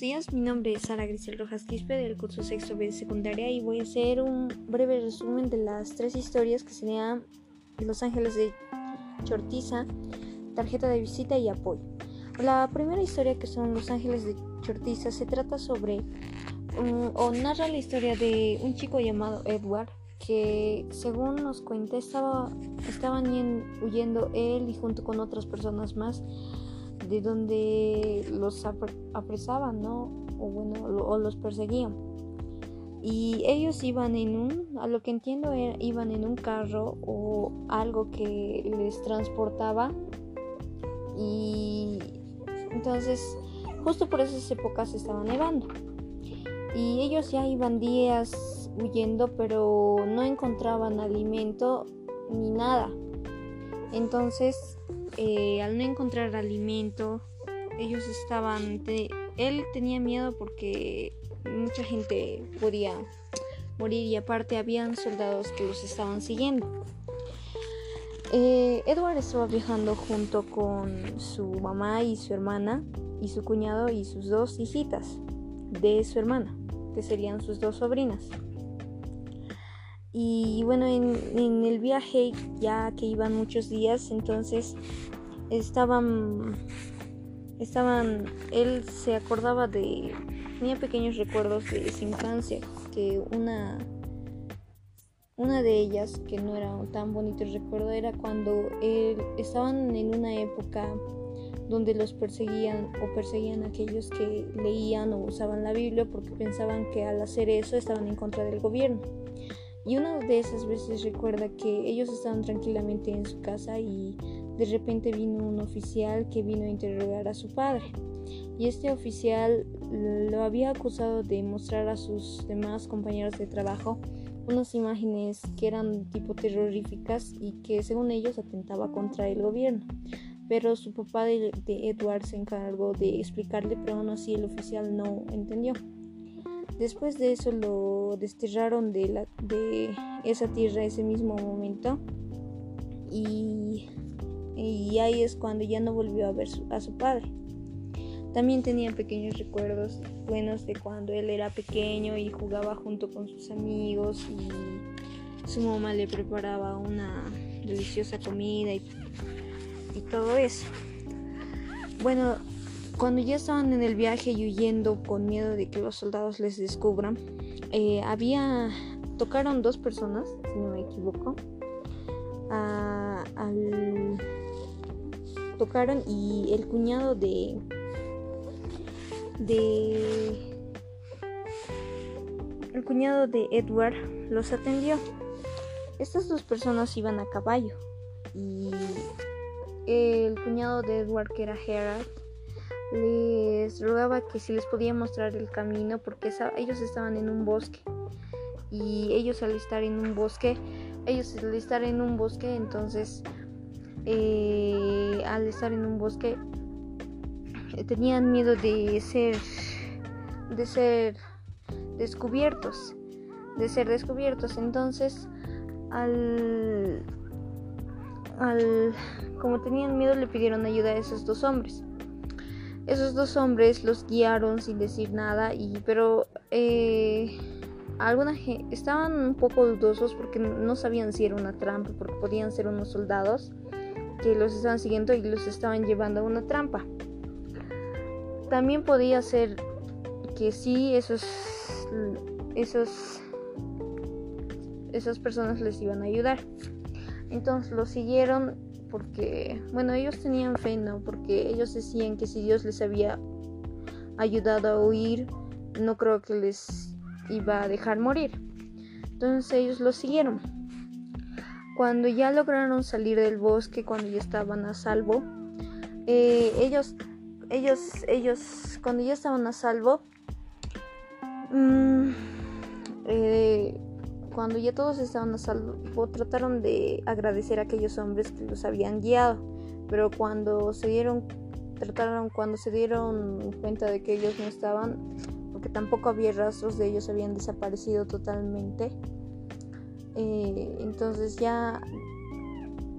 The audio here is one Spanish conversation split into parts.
días, mi nombre es Sara Grisel Rojas Quispe del curso sexto B de secundaria y voy a hacer un breve resumen de las tres historias que serían Los Ángeles de Chortiza, Tarjeta de Visita y Apoyo. La primera historia que son Los Ángeles de Chortiza se trata sobre o narra la historia de un chico llamado Edward que según nos cuenta estaba, estaban huyendo él y junto con otras personas más de donde los apresaban, ¿no? O bueno, o los perseguían. Y ellos iban en un, a lo que entiendo, iban en un carro o algo que les transportaba. Y entonces, justo por esas épocas estaba nevando. Y ellos ya iban días huyendo, pero no encontraban alimento ni nada. Entonces eh, al no encontrar alimento, ellos estaban, él tenía miedo porque mucha gente podía morir y aparte habían soldados que los estaban siguiendo. Eh, Edward estaba viajando junto con su mamá y su hermana y su cuñado y sus dos hijitas de su hermana, que serían sus dos sobrinas. Y bueno, en, el viaje, ya que iban muchos días, entonces estaban, estaban, él se acordaba de, tenía pequeños recuerdos de su infancia, que una, una de ellas, que no era tan bonito el recuerdo, era cuando él, estaban en una época donde los perseguían o perseguían a aquellos que leían o usaban la Biblia porque pensaban que al hacer eso estaban en contra del gobierno. Y una de esas veces recuerda que ellos estaban tranquilamente en su casa y de repente vino un oficial que vino a interrogar a su padre. Y este oficial lo había acusado de mostrar a sus demás compañeros de trabajo unas imágenes que eran tipo terroríficas y que según ellos atentaba contra el gobierno. Pero su papá de, Edward se encargó de explicarle, pero aún así el oficial no entendió. Después de eso lo desterraron de, la, de esa tierra ese mismo momento y, y, ahí es cuando ya no volvió a ver a su padre. También tenía pequeños recuerdos buenos de cuando él era pequeño y jugaba junto con sus amigos y su mamá le preparaba una deliciosa comida y, y todo eso. Bueno, cuando ya estaban en el viaje y huyendo con miedo de que los soldados les descubran, eh, había tocaron dos personas, si no me equivoco, tocaron y el cuñado de de el cuñado de Edward los atendió. Estas dos personas iban a caballo y el cuñado de Edward, que era Gerard, les rogaba que si les podía mostrar el camino porque ellos estaban en un bosque. Y ellos al estar en un bosque ellos al estar en un bosque entonces eh, al estar en un bosque eh, tenían miedo de ser de ser descubiertos de ser descubiertos. Entonces al al como tenían miedo le pidieron ayuda a esos dos hombres esos dos hombres los guiaron sin decir nada, y, pero eh, estaban un poco dudosos porque no sabían si era una trampa, porque podían ser unos soldados que los estaban siguiendo y los estaban llevando a una trampa. También podía ser que sí, esos, esos, esas personas les iban a ayudar. Entonces los siguieron porque, bueno, ellos tenían fe, ¿no? Porque ellos decían que si Dios les había ayudado a huir, no creo que les iba a dejar morir. Entonces ellos lo siguieron. Cuando ya lograron salir del bosque, cuando ya estaban a salvo, eh, ellos, ellos, ellos, cuando ya estaban a salvo, mmm, cuando ya todos estaban a salvo, trataron de agradecer a aquellos hombres que los habían guiado, pero cuando se dieron trataron cuando se dieron cuenta de que ellos no estaban, porque tampoco había rastros de ellos, habían desaparecido totalmente. Eh, entonces ya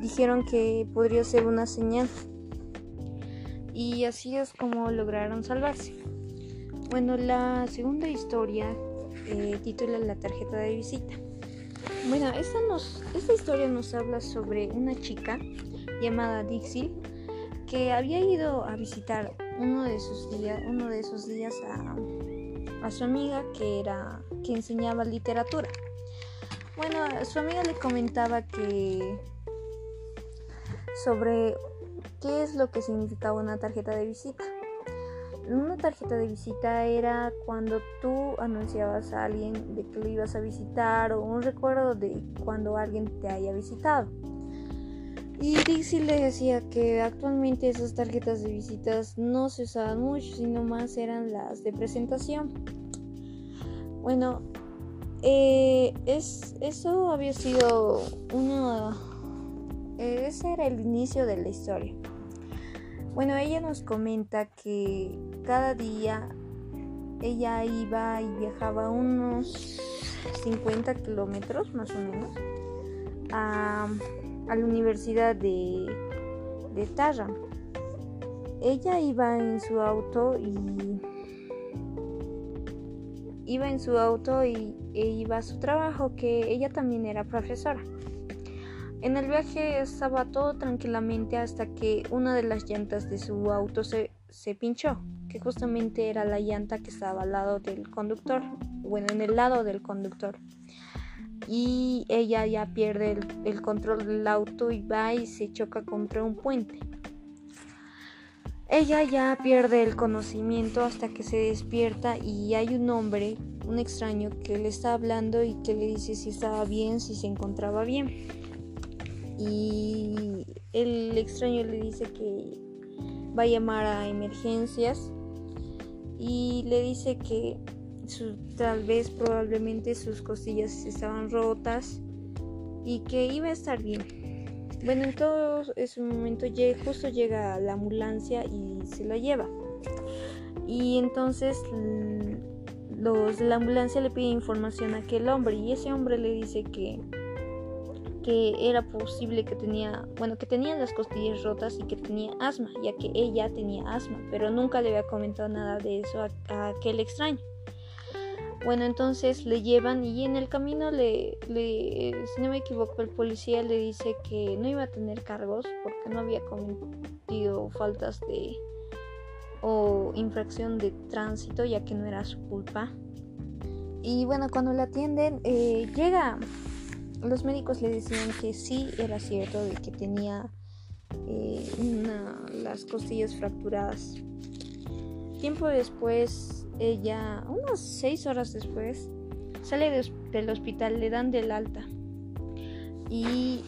dijeron que podría ser una señal. Y así es como lograron salvarse. Bueno, la segunda historia eh, titula La tarjeta de visita. Bueno, esta, nos, esta historia nos habla sobre una chica llamada Dixie que había ido a visitar uno de esos días, uno de esos días a, a su amiga que era que enseñaba literatura. Bueno, su amiga le comentaba que sobre qué es lo que significaba una tarjeta de visita. Una tarjeta de visita era cuando tú anunciabas a alguien de que lo ibas a visitar o un recuerdo de cuando alguien te haya visitado. Y Dixie le decía que actualmente esas tarjetas de visitas no se usaban mucho, sino más eran las de presentación. Bueno, eh, es, eso había sido una... Ese era el inicio de la historia. Bueno, ella nos comenta que cada día ella iba y viajaba unos 50 kilómetros más o menos a, la universidad de, de Tarra. Ella iba en su auto y iba en su auto y e iba a su trabajo, que ella también era profesora. En el viaje estaba todo tranquilamente hasta que una de las llantas de su auto se, se pinchó, que justamente era la llanta que estaba al lado del conductor, bueno, en el lado del conductor. Y ella ya pierde el, el control del auto y va y se choca contra un puente. Ella ya pierde el conocimiento hasta que se despierta y hay un hombre, un extraño, que le está hablando y que le dice si estaba bien, si se encontraba bien y el extraño le dice que va a llamar a emergencias y le dice que tal vez probablemente sus costillas estaban rotas y que iba a estar bien. Bueno, en todo ese momento justo llega la ambulancia y se la lleva. Y entonces los la ambulancia le piden información a aquel hombre y ese hombre le dice que que era posible que tenía, bueno, que tenía las costillas rotas y que tenía asma, ya que ella tenía asma, pero nunca le había comentado nada de eso a, aquel extraño. Bueno, entonces le llevan y en el camino le, le, si no me equivoco, el policía le dice que no iba a tener cargos porque no había cometido faltas de o infracción de tránsito, ya que no era su culpa. Y bueno, cuando la atienden, eh, llega los médicos le decían que sí era cierto de que tenía eh, las costillas fracturadas. Tiempo después, ella, unas seis horas después, sale del hospital, le dan del alta. Y,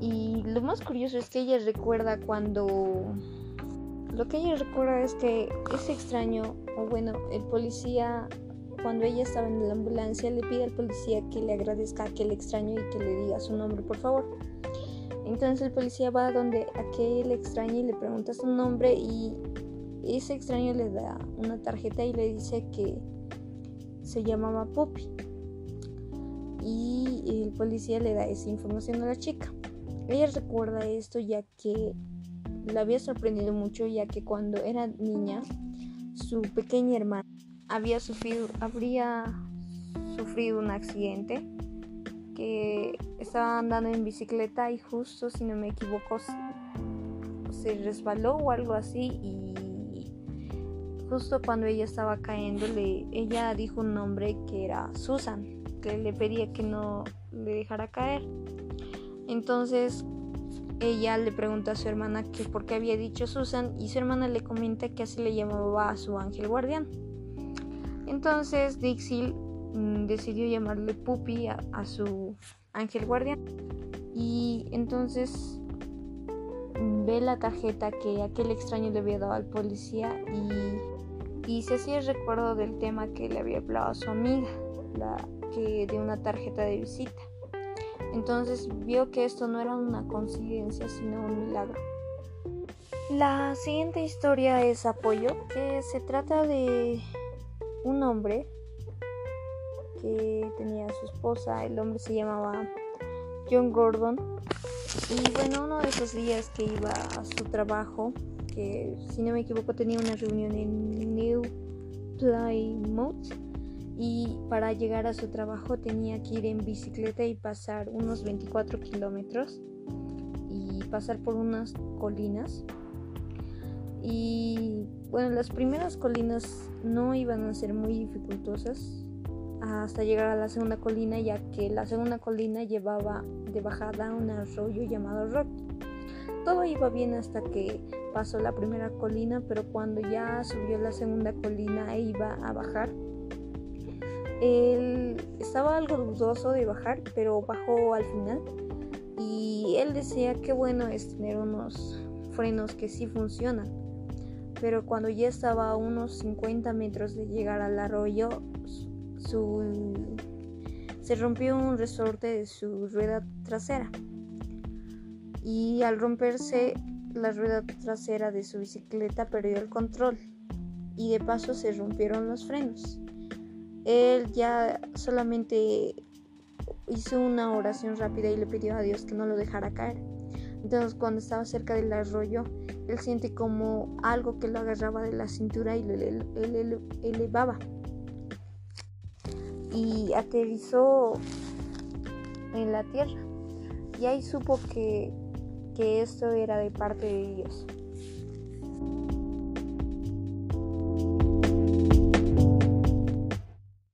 y lo más curioso es que ella recuerda cuando... Lo que ella recuerda es que ese extraño, o bueno, el policía cuando ella estaba en la ambulancia le pide al policía que le agradezca a aquel extraño y que le diga su nombre, por favor. Entonces el policía va donde aquel extraño y le pregunta su nombre y ese extraño le da una tarjeta y le dice que se llamaba Poppy. Y el policía le da esa información a la chica. Ella recuerda esto ya que la había sorprendido mucho ya que cuando era niña su pequeña hermana había sufrido, habría sufrido un accidente que estaba andando en bicicleta y justo si no me equivoco se resbaló o algo así y justo cuando ella estaba cayendo ella dijo un nombre que era Susan que le pedía que no le dejara caer. Entonces ella le pregunta a su hermana que por qué había dicho Susan y su hermana le comenta que así le llamaba a su ángel guardián entonces Dixie mm, decidió llamarle Puppy a, su ángel guardián. Y entonces ve la tarjeta que aquel extraño le había dado al policía y, y se hacía el recuerdo del tema que le había hablado a su amiga, la, que de una tarjeta de visita. Entonces vio que esto no era una coincidencia, sino un milagro. La siguiente historia es Apoyo, que se trata de un hombre que tenía a su esposa, el hombre se llamaba John Gordon. Y bueno, uno de esos días que iba a su trabajo, que si no me equivoco tenía una reunión en New Plymouth y para llegar a su trabajo tenía que ir en bicicleta y pasar unos 24 kilómetros y pasar por unas colinas. Y bueno, las primeras colinas no iban a ser muy dificultosas hasta llegar a la segunda colina, ya que la segunda colina llevaba de bajada un arroyo llamado Rock. Todo iba bien hasta que pasó la primera colina, pero cuando ya subió la segunda colina e iba a bajar, él estaba algo dudoso de bajar, pero bajó al final. Y él decía que bueno es tener unos frenos que sí funcionan. Pero cuando ya estaba a unos 50 metros de llegar al arroyo, su, se rompió un resorte de su rueda trasera. Y al romperse la rueda trasera de su bicicleta perdió el control y de paso se rompieron los frenos. Él ya solamente hizo una oración rápida y le pidió a Dios que no lo dejara caer. Entonces cuando estaba cerca del arroyo, él siente como algo que lo agarraba de la cintura y lo elevaba. Y aterrizó en la tierra. Y ahí supo que que esto era de parte de Dios.